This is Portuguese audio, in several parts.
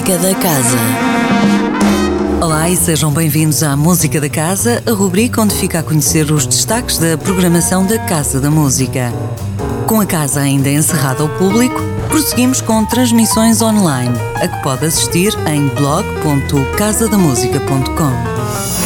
Música da Casa. Olá e sejam bem-vindos à Música da Casa, a rubrica onde fica a conhecer os destaques da programação da Casa da Música. Com a casa ainda encerrada ao público, prosseguimos com transmissões online, a que pode assistir em blog.casadamusica.com.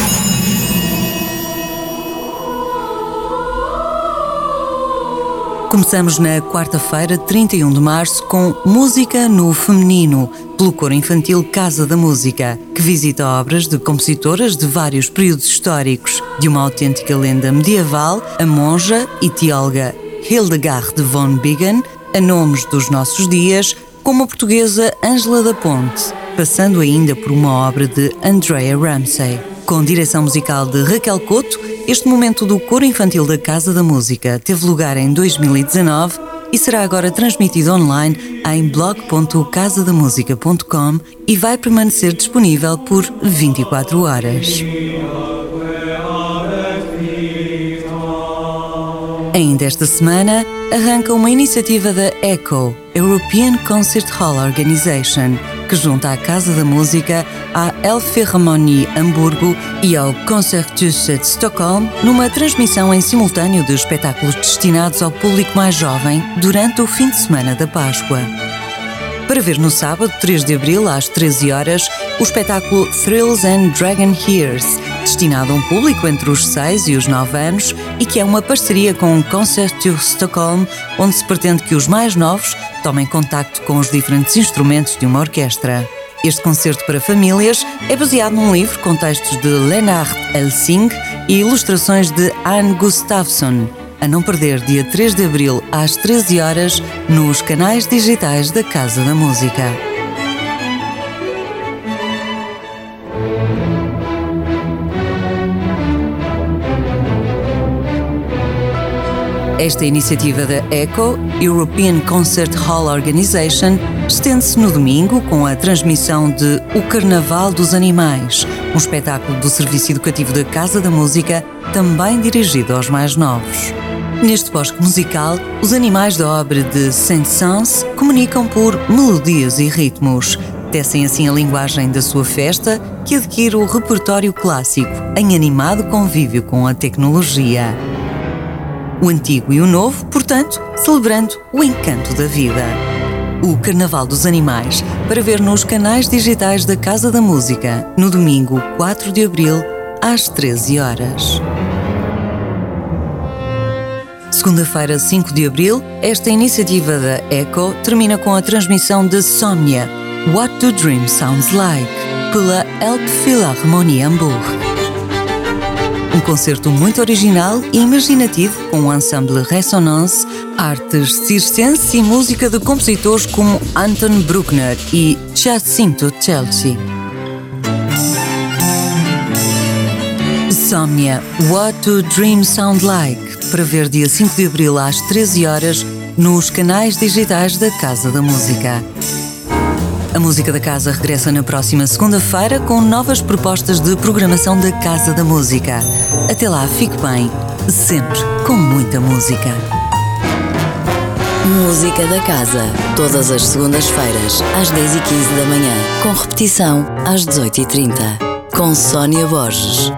Começamos na quarta-feira, 31 de março, com Música no Feminino, pelo coro infantil Casa da Música, que visita obras de compositoras de vários períodos históricos, de uma autêntica lenda medieval, a monja e teóloga Hildegard von Bingen, a nomes dos nossos dias, como a portuguesa Ângela da Ponte, passando ainda por uma obra de Andrea Ramsay. Com direção musical de Raquel Couto, este momento do coro infantil da Casa da Música teve lugar em 2019 e será agora transmitido online em blog.casadamusica.com e vai permanecer disponível por 24 horas. Ainda esta semana, arranca uma iniciativa da ECHO, European Concert Hall Organization, que junta à Casa da Música, à Elbphilharmonie Hamburgo e ao Concerthuset Stockholm numa transmissão em simultâneo de espetáculos destinados ao público mais jovem durante o fim de semana da Páscoa. Para ver no sábado, 3 de abril, às 13 horas, o espetáculo Thrills and Dragon Hears, destinado a um público entre os 6 e os 9 anos e que é uma parceria com o Concerto Stockholm, onde se pretende que os mais novos tomem contacto com os diferentes instrumentos de uma orquestra. Este concerto para famílias é baseado num livro com textos de Lennart Elsing e ilustrações de Anne Gustafsson. A não perder dia 3 de abril às 13 horas nos canais digitais da Casa da Música. Esta iniciativa da ECHO, European Concert Hall Organization, estende-se no domingo com a transmissão de O Carnaval dos Animais, um espetáculo do Serviço Educativo da Casa da Música, também dirigido aos mais novos. Neste bosque musical, os animais da obra de Saint-Saëns comunicam por melodias e ritmos. Tecem assim a linguagem da sua festa, que adquire o repertório clássico, em animado convívio com a tecnologia o antigo e o novo, portanto, celebrando o encanto da vida. O Carnaval dos Animais, para ver nos canais digitais da Casa da Música, no domingo 4 de abril, às 13 horas. Segunda-feira, 5 de abril, esta iniciativa da ECHO termina com a transmissão de Somnia, What Do Dream Sounds Like, pela Elbphilharmonie Hamburg. Um concerto muito original e imaginativo com o ensemble Resonance, artes circenses e música de compositores como Anton Bruckner e Jacinto Chelsea. Somnia What Do Dreams Sound Like para ver dia 5 de abril às 13 horas nos canais digitais da Casa da Música. A Música da Casa regressa na próxima segunda-feira com novas propostas de programação da Casa da Música. Até lá, fique bem, sempre com muita música. Música da Casa, todas as segundas-feiras, às 10h15 da manhã, com repetição às 18h30, com Sónia Borges.